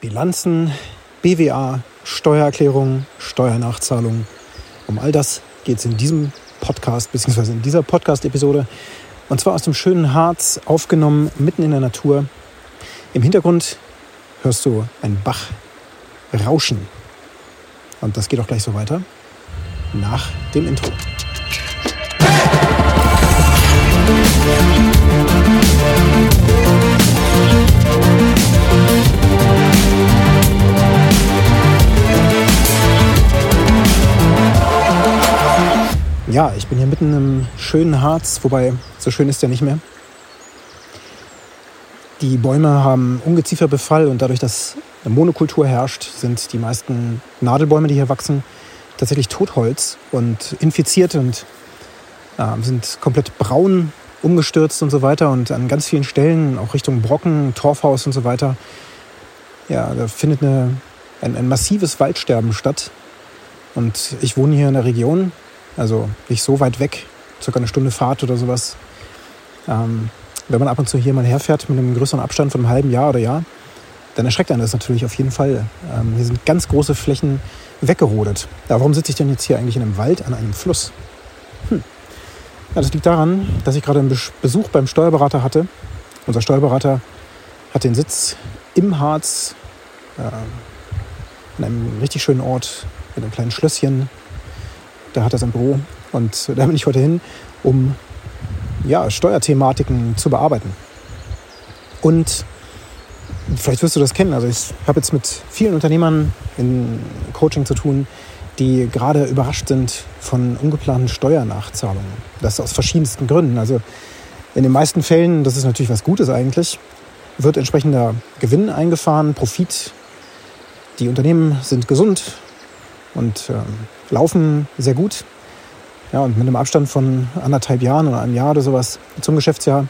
Bilanzen, BWA, Steuererklärung, Steuernachzahlung. Um all das geht es in diesem Podcast, beziehungsweise in dieser Podcast-Episode. Und zwar aus dem schönen Harz, aufgenommen mitten in der Natur. Im Hintergrund hörst du einen Bach rauschen. Und das geht auch gleich so weiter nach dem Intro. Ja, ich bin hier mitten im schönen Harz, wobei so schön ist der nicht mehr. Die Bäume haben Ungezieferbefall und dadurch, dass eine Monokultur herrscht, sind die meisten Nadelbäume, die hier wachsen, tatsächlich Totholz und infiziert und äh, sind komplett braun umgestürzt und so weiter und an ganz vielen Stellen, auch Richtung Brocken, Torfhaus und so weiter, ja, da findet eine, ein, ein massives Waldsterben statt. Und ich wohne hier in der Region, also nicht so weit weg, circa eine Stunde Fahrt oder sowas. Ähm, wenn man ab und zu hier mal herfährt mit einem größeren Abstand von einem halben Jahr oder Jahr, dann erschreckt einen das natürlich auf jeden Fall. Ähm, hier sind ganz große Flächen weggerodet. Ja, warum sitze ich denn jetzt hier eigentlich in einem Wald an einem Fluss? Hm. Ja, das liegt daran, dass ich gerade einen Besuch beim Steuerberater hatte. Unser Steuerberater hat den Sitz im Harz, äh, an einem richtig schönen Ort, in einem kleinen Schlösschen. Da hat er sein Büro und da bin ich heute hin, um ja, Steuerthematiken zu bearbeiten. Und vielleicht wirst du das kennen. Also ich habe jetzt mit vielen Unternehmern in Coaching zu tun, die gerade überrascht sind von ungeplanten Steuernachzahlungen. Das aus verschiedensten Gründen. Also in den meisten Fällen, das ist natürlich was Gutes eigentlich, wird entsprechender Gewinn eingefahren, Profit. Die Unternehmen sind gesund und äh, laufen sehr gut. Ja, und mit einem Abstand von anderthalb Jahren oder einem Jahr oder sowas zum Geschäftsjahr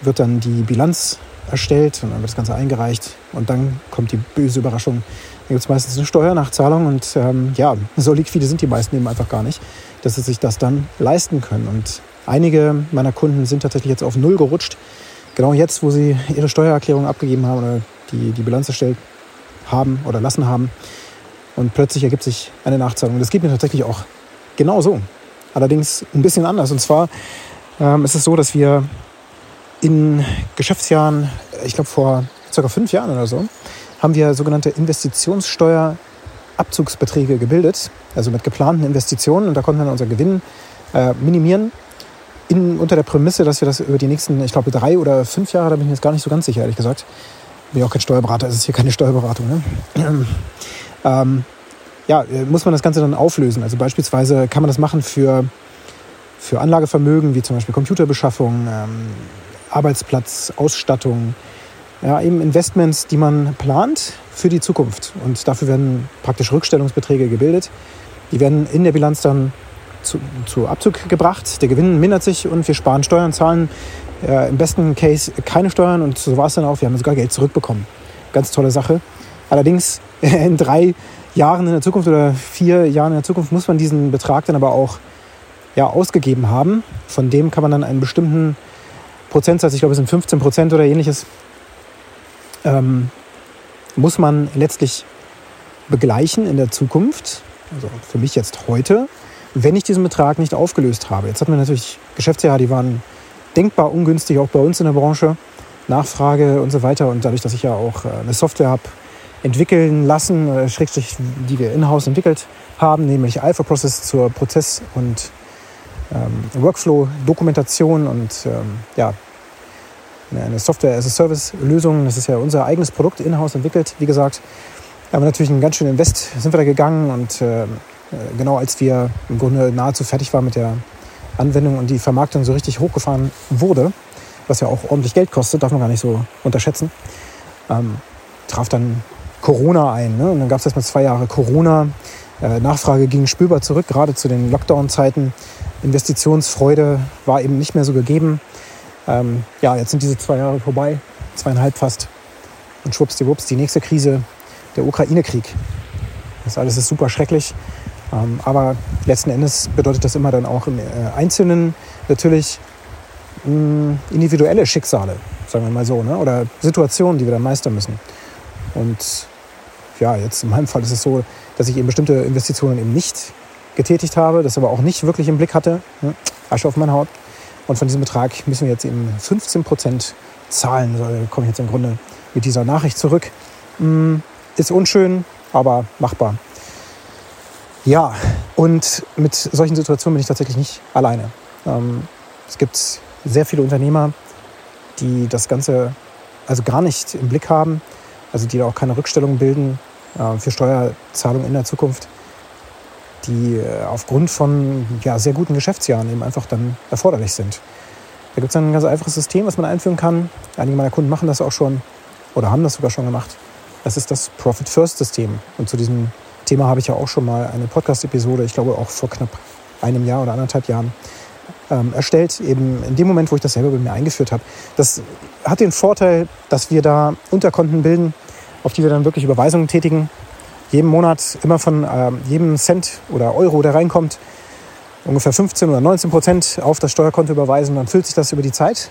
wird dann die Bilanz erstellt und dann wird das Ganze eingereicht und dann kommt die böse Überraschung. Dann gibt es meistens eine Steuernachzahlung und ähm, ja, so liquide sind die meisten eben einfach gar nicht, dass sie sich das dann leisten können. Und einige meiner Kunden sind tatsächlich jetzt auf Null gerutscht. Genau jetzt, wo sie ihre Steuererklärung abgegeben haben oder die, die Bilanz erstellt haben oder lassen haben. Und plötzlich ergibt sich eine Nachzahlung. Das geht mir tatsächlich auch genau so. Allerdings ein bisschen anders. Und zwar ähm, ist es so, dass wir in Geschäftsjahren, ich glaube vor circa fünf Jahren oder so, haben wir sogenannte Investitionssteuerabzugsbeträge gebildet, also mit geplanten Investitionen. Und da konnten wir dann unser Gewinn äh, minimieren. In, unter der Prämisse, dass wir das über die nächsten, ich glaube, drei oder fünf Jahre, da bin ich jetzt gar nicht so ganz sicher, ehrlich gesagt. Bin ja auch kein Steuerberater, es ist hier keine Steuerberatung. Ne? Ähm, ja, äh, muss man das Ganze dann auflösen. Also beispielsweise kann man das machen für, für Anlagevermögen, wie zum Beispiel Computerbeschaffung, ähm, Arbeitsplatz, Ausstattung, ja, eben Investments, die man plant für die Zukunft. Und dafür werden praktisch Rückstellungsbeträge gebildet. Die werden in der Bilanz dann zu, zu Abzug gebracht. Der Gewinn mindert sich und wir sparen Steuern, zahlen äh, im besten Case keine Steuern und so war es dann auch. Wir haben sogar Geld zurückbekommen. Ganz tolle Sache. Allerdings in drei Jahren in der Zukunft oder vier Jahren in der Zukunft muss man diesen Betrag dann aber auch ja, ausgegeben haben. Von dem kann man dann einen bestimmten Prozentsatz, ich glaube es sind 15 Prozent oder ähnliches, ähm, muss man letztlich begleichen in der Zukunft, also für mich jetzt heute, wenn ich diesen Betrag nicht aufgelöst habe. Jetzt hatten wir natürlich Geschäftsjahre, die waren denkbar ungünstig, auch bei uns in der Branche, Nachfrage und so weiter. Und dadurch, dass ich ja auch äh, eine Software habe entwickeln lassen, äh, Schrägstrich, die wir in-house entwickelt haben, nämlich Alpha Process zur Prozess- und ähm, Workflow-Dokumentation und ähm, ja, eine Software-as-a-Service-Lösung. Das ist ja unser eigenes Produkt in-house entwickelt, wie gesagt. Wir natürlich einen ganz schönen Invest, sind wir da gegangen und äh, genau als wir im Grunde nahezu fertig waren mit der Anwendung und die Vermarktung so richtig hochgefahren wurde, was ja auch ordentlich Geld kostet, darf man gar nicht so unterschätzen, ähm, traf dann Corona ein. Ne? Und dann gab es erstmal zwei Jahre Corona. Äh, Nachfrage ging spürbar zurück, gerade zu den Lockdown-Zeiten. Investitionsfreude war eben nicht mehr so gegeben. Ähm, ja, jetzt sind diese zwei Jahre vorbei, zweieinhalb fast. Und schwuppsdiwupps, die nächste Krise, der Ukraine-Krieg. Das alles ist super schrecklich. Ähm, aber letzten Endes bedeutet das immer dann auch im äh, Einzelnen natürlich mh, mm, individuelle Schicksale, sagen wir mal so, ne? oder Situationen, die wir dann meistern müssen. Und ja, jetzt in meinem Fall ist es so, dass ich eben bestimmte Investitionen eben nicht getätigt habe, das aber auch nicht wirklich im Blick hatte. Hm, Asche auf meine Haut. Und von diesem Betrag müssen wir jetzt eben 15 Prozent zahlen. So komme ich jetzt im Grunde mit dieser Nachricht zurück. Hm, ist unschön, aber machbar. Ja, und mit solchen Situationen bin ich tatsächlich nicht alleine. Ähm, es gibt sehr viele Unternehmer, die das Ganze also gar nicht im Blick haben, also die da auch keine Rückstellungen bilden äh, für Steuerzahlungen in der Zukunft, die äh, aufgrund von ja, sehr guten Geschäftsjahren eben einfach dann erforderlich sind. Da gibt es ein ganz einfaches System, was man einführen kann. Einige meiner Kunden machen das auch schon oder haben das sogar schon gemacht. Das ist das Profit First System. Und zu diesem Thema habe ich ja auch schon mal eine Podcast-Episode, ich glaube auch vor knapp einem Jahr oder anderthalb Jahren, ähm, erstellt, eben in dem Moment, wo ich das selber bei mir eingeführt habe. Das hat den Vorteil, dass wir da Unterkonten bilden, auf die wir dann wirklich Überweisungen tätigen. Jeden Monat immer von ähm, jedem Cent oder Euro, der reinkommt, ungefähr 15 oder 19 Prozent auf das Steuerkonto überweisen. Dann füllt sich das über die Zeit.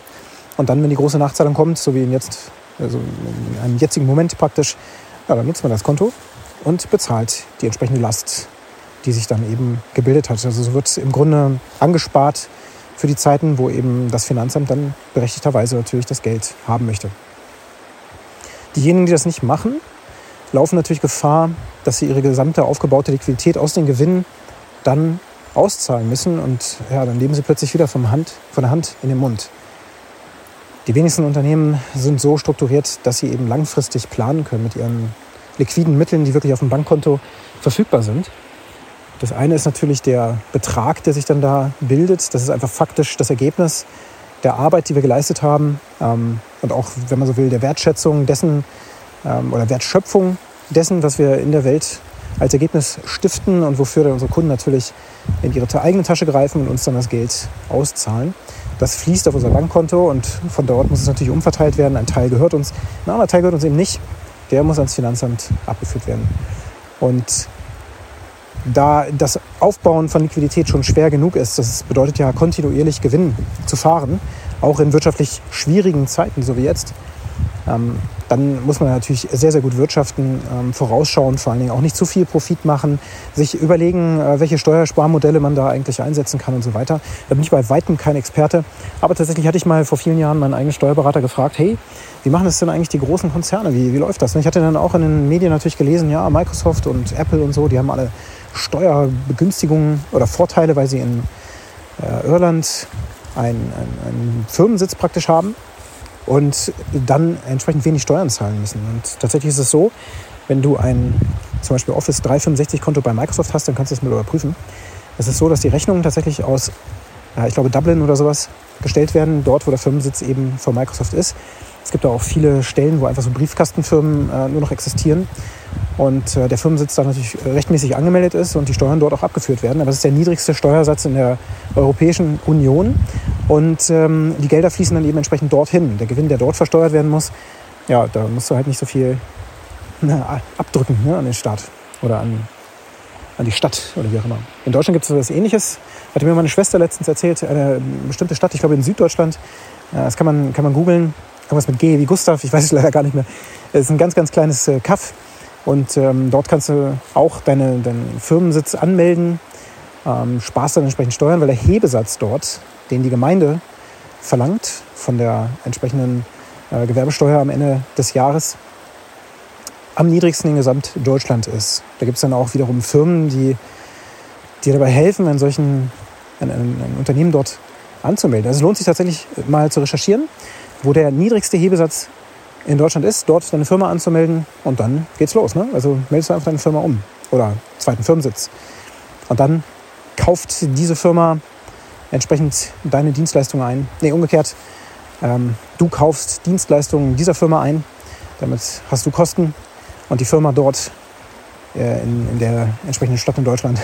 Und dann, wenn die große Nachzahlung kommt, so wie in jetzt, also in einem jetzigen Moment praktisch, ja, dann nutzt man das Konto und bezahlt die entsprechende Last, die sich dann eben gebildet hat. Also so wird im Grunde angespart für die Zeiten, wo eben das Finanzamt dann berechtigterweise natürlich das Geld haben möchte. Diejenigen, die das nicht machen, laufen natürlich Gefahr, dass sie ihre gesamte aufgebaute Liquidität aus den Gewinnen dann auszahlen müssen und ja, dann leben sie plötzlich wieder vom Hand, von der Hand in den Mund. Die wenigsten Unternehmen sind so strukturiert, dass sie eben langfristig planen können mit ihren liquiden Mitteln, die wirklich auf dem Bankkonto verfügbar sind. Das eine ist natürlich der Betrag, der sich dann da bildet. Das ist einfach faktisch das Ergebnis der Arbeit, die wir geleistet haben ähm, und auch, wenn man so will, der Wertschätzung dessen ähm, oder Wertschöpfung dessen, was wir in der Welt als Ergebnis stiften und wofür dann unsere Kunden natürlich in ihre eigene Tasche greifen und uns dann das Geld auszahlen. Das fließt auf unser Bankkonto und von dort muss es natürlich umverteilt werden. Ein Teil gehört uns, ein anderer Teil gehört uns eben nicht. Der muss ans Finanzamt abgeführt werden. Und da das Aufbauen von Liquidität schon schwer genug ist, das bedeutet ja kontinuierlich Gewinn zu fahren, auch in wirtschaftlich schwierigen Zeiten, so wie jetzt, ähm, dann muss man natürlich sehr, sehr gut wirtschaften, ähm, vorausschauen, vor allen Dingen auch nicht zu viel Profit machen, sich überlegen, äh, welche Steuersparmodelle man da eigentlich einsetzen kann und so weiter. Da bin ich bei weitem kein Experte. Aber tatsächlich hatte ich mal vor vielen Jahren meinen eigenen Steuerberater gefragt, hey, wie machen das denn eigentlich die großen Konzerne? Wie, wie läuft das? Und ich hatte dann auch in den Medien natürlich gelesen, ja, Microsoft und Apple und so, die haben alle Steuerbegünstigungen oder Vorteile, weil sie in äh, Irland einen, einen Firmensitz praktisch haben und dann entsprechend wenig Steuern zahlen müssen. Und tatsächlich ist es so, wenn du ein zum Beispiel Office 365 Konto bei Microsoft hast, dann kannst du das mal überprüfen. Es ist so, dass die Rechnungen tatsächlich aus, äh, ich glaube, Dublin oder sowas gestellt werden, dort, wo der Firmensitz eben von Microsoft ist. Es gibt auch viele Stellen, wo einfach so Briefkastenfirmen äh, nur noch existieren und äh, der Firmensitz da natürlich rechtmäßig angemeldet ist und die Steuern dort auch abgeführt werden. Aber es ist der niedrigste Steuersatz in der Europäischen Union und ähm, die Gelder fließen dann eben entsprechend dorthin. Der Gewinn, der dort versteuert werden muss, ja, da musst du halt nicht so viel na, abdrücken ne, an den Staat oder an, an die Stadt oder wie auch immer. In Deutschland gibt es etwas Ähnliches. Hatte mir meine Schwester letztens erzählt, eine bestimmte Stadt, ich glaube in Süddeutschland, äh, das kann man, kann man googeln, irgendwas mit G wie Gustav, ich weiß es leider gar nicht mehr. Es ist ein ganz, ganz kleines äh, Kaff und ähm, dort kannst du auch deine, deinen Firmensitz anmelden, ähm, sparst dann entsprechend Steuern, weil der Hebesatz dort, den die Gemeinde verlangt von der entsprechenden äh, Gewerbesteuer am Ende des Jahres, am niedrigsten in Gesamtdeutschland ist. Da gibt es dann auch wiederum Firmen, die dir dabei helfen, einen solchen ein, ein, Unternehmen dort anzumelden. Also es lohnt sich tatsächlich mal zu recherchieren wo der niedrigste Hebesatz in Deutschland ist, dort deine Firma anzumelden und dann geht's los. Ne? Also meldest du einfach deine Firma um oder zweiten Firmensitz. Und dann kauft diese Firma entsprechend deine Dienstleistungen ein. Nee, umgekehrt. Ähm, du kaufst Dienstleistungen dieser Firma ein. Damit hast du Kosten und die Firma dort äh, in, in, der entsprechenden Stadt in Deutschland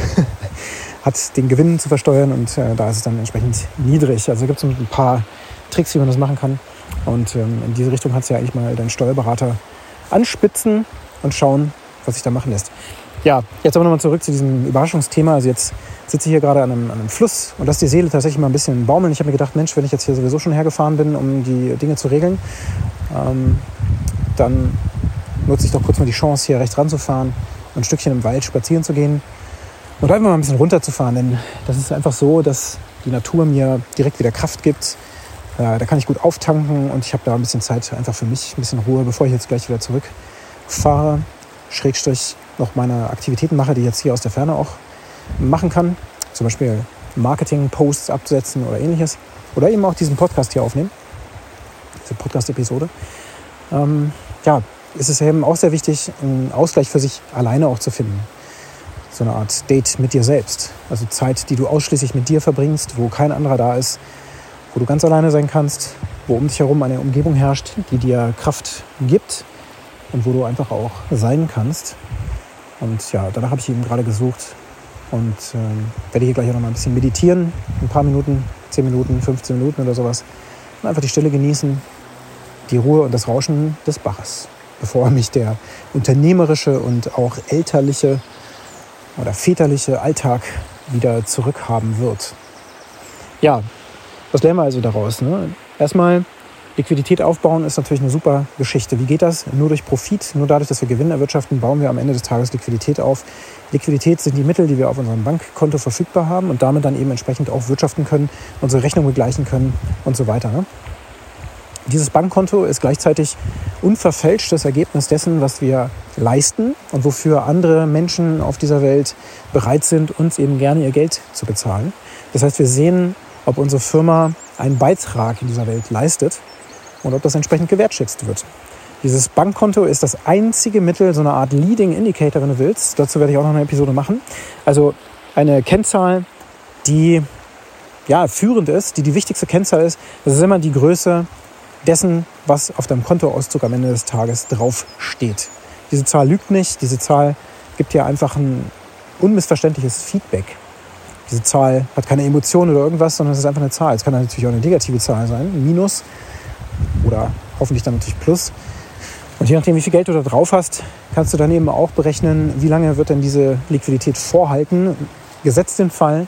hat den Gewinn zu versteuern und äh, da ist es dann entsprechend niedrig. Also gibt es ein paar Tricks, wie man das machen kann. Und ähm, in diese Richtung kannst du ja eigentlich mal deinen Steuerberater anspitzen und schauen, was sich da machen lässt. Ja, jetzt aber nochmal zurück zu diesem Überraschungsthema. Also jetzt sitze ich hier gerade an einem, an einem Fluss und lasse die Seele tatsächlich mal ein bisschen baumeln. Ich habe mir gedacht, Mensch, wenn ich jetzt hier sowieso schon hergefahren bin, um die Dinge zu regeln, ähm, dann nutze ich doch kurz mal die Chance, hier rechts ranzufahren und ein Stückchen im Wald spazieren zu gehen und einfach mal ein bisschen runterzufahren. Denn das ist einfach so, dass die Natur mir direkt wieder Kraft gibt. Äh, da kann ich gut auftanken und ich habe da ein bisschen Zeit einfach für mich, ein bisschen Ruhe, bevor ich jetzt gleich wieder zurückfahre. Schrägstrich noch meine Aktivitäten mache, die ich jetzt hier aus der Ferne auch machen kann. Zum Beispiel Marketing-Posts absetzen oder ähnliches. Oder eben auch diesen Podcast hier aufnehmen. Diese Podcast-Episode. Ähm, ja, ist es eben auch sehr wichtig, einen Ausgleich für sich alleine auch zu finden. So eine Art Date mit dir selbst. Also Zeit, die du ausschließlich mit dir verbringst, wo kein anderer da ist, wo du ganz alleine sein kannst, wo um dich herum eine Umgebung herrscht, die dir Kraft gibt und wo du einfach auch sein kannst. Und ja, danach habe ich eben gerade gesucht und ähm, werde hier gleich auch noch mal ein bisschen meditieren, ein paar Minuten, 10 Minuten, 15 Minuten oder sowas. Und einfach die Stille genießen, die Ruhe und das Rauschen des Baches, bevor mich der unternehmerische und auch elterliche oder väterliche Alltag wieder zurückhaben wird. Ja, was lernen wir also daraus? Ne? Erstmal, Liquidität aufbauen ist natürlich eine super Geschichte. Wie geht das? Nur durch Profit, nur dadurch, dass wir Gewinn erwirtschaften, bauen wir am Ende des Tages Liquidität auf. Liquidität sind die Mittel, die wir auf unserem Bankkonto verfügbar haben und damit dann eben entsprechend auch wirtschaften können, unsere Rechnung begleichen können und so weiter. Ne? Dieses Bankkonto ist gleichzeitig unverfälschtes Ergebnis dessen, was wir leisten und wofür andere Menschen auf dieser Welt bereit sind, uns eben gerne ihr Geld zu bezahlen. Das heißt, wir sehen, ob unsere Firma einen Beitrag in dieser Welt leistet und ob das entsprechend gewertschätzt wird. Dieses Bankkonto ist das einzige Mittel, so eine Art Leading Indicator, wenn du willst. Dazu werde ich auch noch eine Episode machen. Also eine Kennzahl, die ja, führend ist, die die wichtigste Kennzahl ist, das ist immer die Größe dessen, was auf deinem Kontoauszug am Ende des Tages draufsteht. Diese Zahl lügt nicht, diese Zahl gibt dir einfach ein unmissverständliches Feedback. Diese Zahl hat keine Emotionen oder irgendwas, sondern es ist einfach eine Zahl. Es kann natürlich auch eine negative Zahl sein, ein Minus oder hoffentlich dann natürlich Plus. Und je nachdem, wie viel Geld du da drauf hast, kannst du dann eben auch berechnen, wie lange wird denn diese Liquidität vorhalten. Gesetzt den Fall,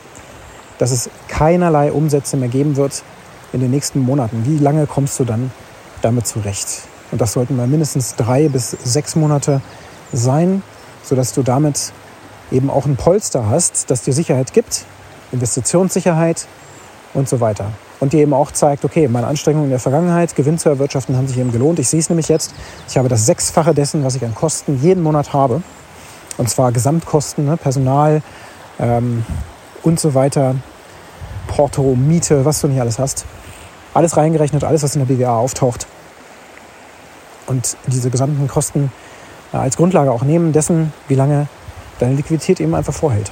dass es keinerlei Umsätze mehr geben wird, in den nächsten Monaten. Wie lange kommst du dann damit zurecht? Und das sollten mal mindestens drei bis sechs Monate sein, sodass du damit eben auch ein Polster hast, das dir Sicherheit gibt, Investitionssicherheit und so weiter. Und dir eben auch zeigt, okay, meine Anstrengungen in der Vergangenheit, Gewinn zu erwirtschaften, haben sich eben gelohnt. Ich sehe es nämlich jetzt. Ich habe das Sechsfache dessen, was ich an Kosten jeden Monat habe. Und zwar Gesamtkosten, ne, Personal ähm, und so weiter, Porto, Miete, was du nicht alles hast alles reingerechnet, alles, was in der BWA auftaucht. Und diese gesamten Kosten äh, als Grundlage auch nehmen dessen, wie lange deine Liquidität eben einfach vorhält.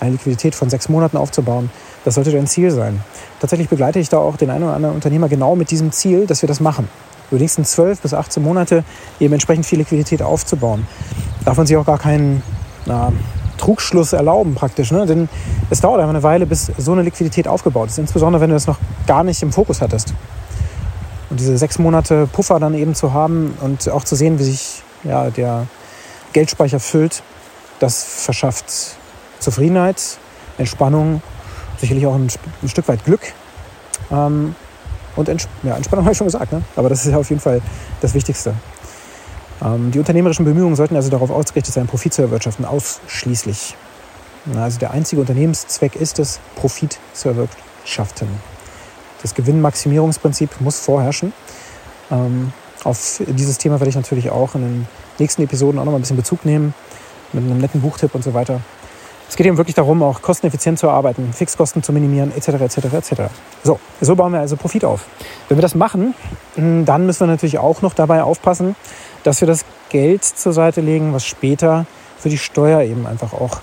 Eine Liquidität von sechs Monaten aufzubauen, das sollte dein Ziel sein. Tatsächlich begleite ich da auch den einen oder anderen Unternehmer genau mit diesem Ziel, dass wir das machen. Über die nächsten zwölf bis 18 Monate eben entsprechend viel Liquidität aufzubauen. Darf man sich auch gar keinen na, Trugschluss erlauben praktisch. Ne? Denn es dauert einfach eine Weile, bis so eine Liquidität aufgebaut ist. Insbesondere, wenn du das noch gar nicht im Fokus hattest. Und diese sechs Monate Puffer dann eben zu haben und auch zu sehen, wie sich ja, der Geldspeicher füllt, das verschafft Zufriedenheit, Entspannung, sicherlich auch ein, ein Stück weit Glück. Ähm, und Ents ja, Entspannung habe ich schon gesagt, ne? aber das ist ja auf jeden Fall das Wichtigste. Ähm, die unternehmerischen Bemühungen sollten also darauf ausgerichtet sein, Profit zu erwirtschaften, ausschließlich. Also der einzige Unternehmenszweck ist es, Profit zu erwirtschaften. Das Gewinnmaximierungsprinzip muss vorherrschen. Ähm, auf dieses Thema werde ich natürlich auch in den nächsten Episoden auch noch mal ein bisschen Bezug nehmen, mit einem netten Buchtipp und so weiter. Es geht eben wirklich darum, auch kosteneffizient zu arbeiten, Fixkosten zu minimieren, etc., etc., etc. So, so bauen wir also Profit auf. Wenn wir das machen, dann müssen wir natürlich auch noch dabei aufpassen, dass wir das Geld zur Seite legen, was später für die Steuer eben einfach auch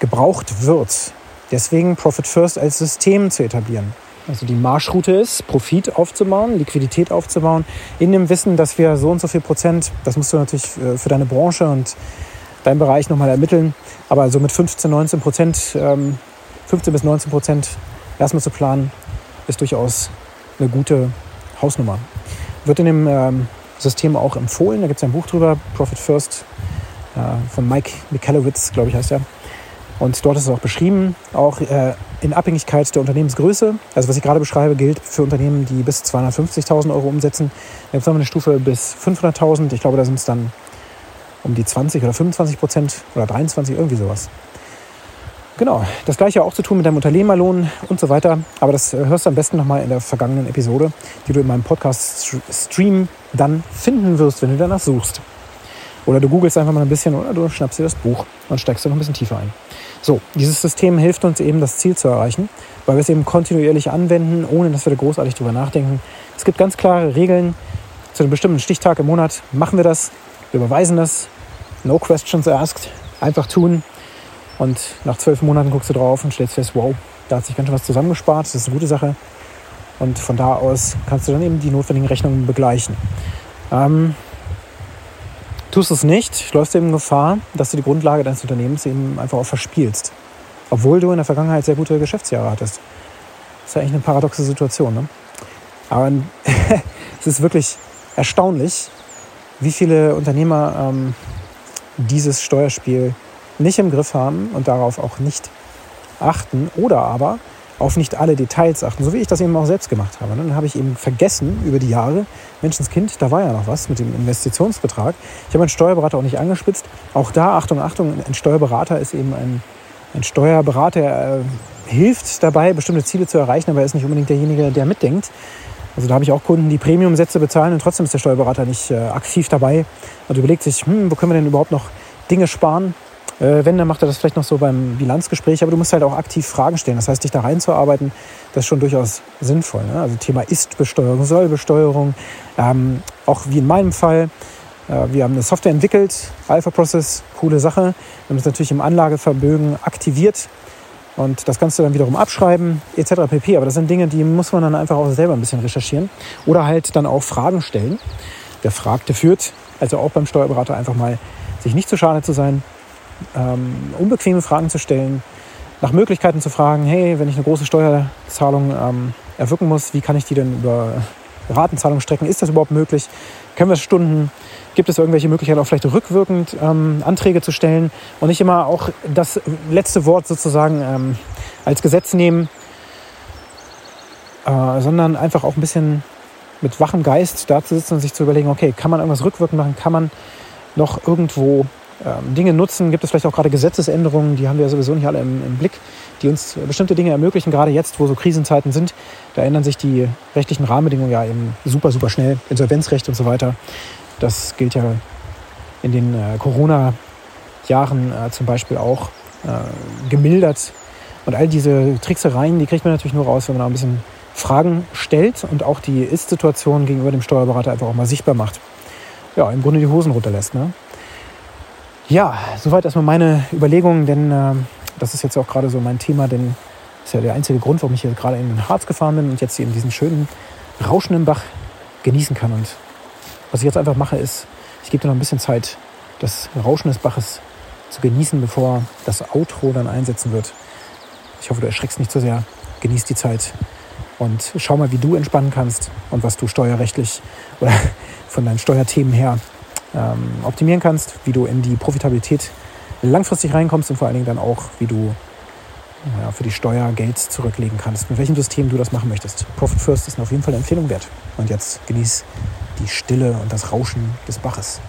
gebraucht wird. Deswegen Profit First als System zu etablieren. Also die Marschroute ist, Profit aufzubauen, Liquidität aufzubauen, in dem Wissen, dass wir so und so viel Prozent, das musst du natürlich äh, für deine Branche und deinen Bereich nochmal ermitteln, aber so mit 15, 19 Prozent, 15 ähm, bis 19 Prozent erstmal zu planen, ist durchaus eine gute Hausnummer. Wird in dem ähm, System auch empfohlen. Da gibt es ein Buch drüber, Profit First, äh, von Mike Michalowitz, glaube ich, heißt er. Und dort ist es auch beschrieben, auch äh, in Abhängigkeit der Unternehmensgröße. Also was ich gerade beschreibe, gilt für Unternehmen, die bis 250.000 Euro umsetzen. Jetzt haben wir eine Stufe bis 500.000. Ich glaube, da sind es dann um die 20 oder 25 Prozent oder 23, irgendwie sowas. Genau, das gleiche auch zu tun mit deinem Unternehmerlohn und so weiter. Aber das äh, hörst du am besten nochmal in der vergangenen Episode, die du in meinem Podcast-Stream dann finden wirst, wenn du danach suchst. Oder du googelst einfach mal ein bisschen oder du schnappst dir das Buch und steigst da noch ein bisschen tiefer ein. So, dieses System hilft uns eben, das Ziel zu erreichen, weil wir es eben kontinuierlich anwenden, ohne dass wir da großartig drüber nachdenken. Es gibt ganz klare Regeln. Zu einem bestimmten Stichtag im Monat machen wir das, überweisen das. No questions asked. Einfach tun. Und nach zwölf Monaten guckst du drauf und stellst fest, wow, da hat sich ganz schön was zusammengespart, das ist eine gute Sache. Und von da aus kannst du dann eben die notwendigen Rechnungen begleichen. Ähm, tust du es nicht, läufst du eben Gefahr, dass du die Grundlage deines Unternehmens eben einfach auch verspielst. Obwohl du in der Vergangenheit sehr gute Geschäftsjahre hattest. Das ist ja eigentlich eine paradoxe Situation. Ne? Aber es ist wirklich erstaunlich, wie viele Unternehmer ähm, dieses Steuerspiel nicht im Griff haben und darauf auch nicht achten oder aber auf nicht alle Details achten, so wie ich das eben auch selbst gemacht habe. Dann habe ich eben vergessen über die Jahre, Menschenskind, da war ja noch was mit dem Investitionsbetrag. Ich habe meinen Steuerberater auch nicht angespitzt. Auch da, Achtung, Achtung, ein Steuerberater ist eben ein, ein Steuerberater, der äh, hilft dabei, bestimmte Ziele zu erreichen, aber er ist nicht unbedingt derjenige, der mitdenkt. Also da habe ich auch Kunden, die Premiumsätze bezahlen und trotzdem ist der Steuerberater nicht äh, aktiv dabei und überlegt sich, hm, wo können wir denn überhaupt noch Dinge sparen? Äh, wenn, dann macht er das vielleicht noch so beim Bilanzgespräch, aber du musst halt auch aktiv Fragen stellen. Das heißt, dich da reinzuarbeiten, das ist schon durchaus sinnvoll. Ne? Also Thema Ist-Besteuerung, Soll-Besteuerung, ähm, auch wie in meinem Fall. Äh, wir haben eine Software entwickelt, Alpha Process, coole Sache. Wir haben das natürlich im Anlagevermögen aktiviert und das kannst du dann wiederum abschreiben, etc. pp. Aber das sind Dinge, die muss man dann einfach auch selber ein bisschen recherchieren oder halt dann auch Fragen stellen. Der Fragte führt, also auch beim Steuerberater einfach mal sich nicht zu schade zu sein, ähm, unbequeme Fragen zu stellen, nach Möglichkeiten zu fragen, hey, wenn ich eine große Steuerzahlung ähm, erwirken muss, wie kann ich die denn über Ratenzahlung strecken? Ist das überhaupt möglich? Können wir es Stunden? Gibt es irgendwelche Möglichkeiten, auch vielleicht rückwirkend ähm, Anträge zu stellen und nicht immer auch das letzte Wort sozusagen ähm, als Gesetz nehmen, äh, sondern einfach auch ein bisschen mit wachem Geist da zu sitzen und sich zu überlegen, okay, kann man irgendwas rückwirkend machen? Kann man noch irgendwo ähm, Dinge nutzen? Gibt es vielleicht auch gerade Gesetzesänderungen, die haben wir sowieso nicht alle im, im, Blick, die uns bestimmte Dinge ermöglichen, gerade jetzt, wo so Krisenzeiten sind. Da ändern sich die rechtlichen Rahmenbedingungen ja eben super, super schnell. Insolvenzrecht und so weiter. Das gilt ja in den äh, Corona-Jahren äh, zum Beispiel auch äh, gemildert. Und all diese Tricksereien, die kriegt man natürlich nur raus, wenn man auch ein bisschen Fragen stellt und auch die Ist-Situation gegenüber dem Steuerberater einfach auch mal sichtbar macht. Ja, im Grunde die Hosen runterlässt. Ne? Ja, soweit erstmal meine Überlegungen, denn äh, das ist jetzt auch gerade so mein Thema, denn das ist ja der einzige Grund, warum ich hier gerade in den Harz gefahren bin und jetzt hier in diesen schönen, rauschenden Bach genießen kann. Und was ich jetzt einfach mache, ist, ich gebe dir noch ein bisschen Zeit, das Rauschen des Baches zu genießen, bevor das Outro dann einsetzen wird. Ich hoffe, du erschreckst nicht zu so sehr. Genieß die Zeit und schau mal, wie du entspannen kannst und was du steuerrechtlich oder von deinen Steuerthemen her ähm, optimieren kannst, wie du in die Profitabilität langfristig reinkommst und vor allen Dingen dann auch, wie du ja, für die Steuer Geld zurücklegen kannst, mit welchem System du das machen möchtest. Profit First ist auf jeden Fall eine Empfehlung wert. Und jetzt genieß die Stille und das Rauschen des Baches.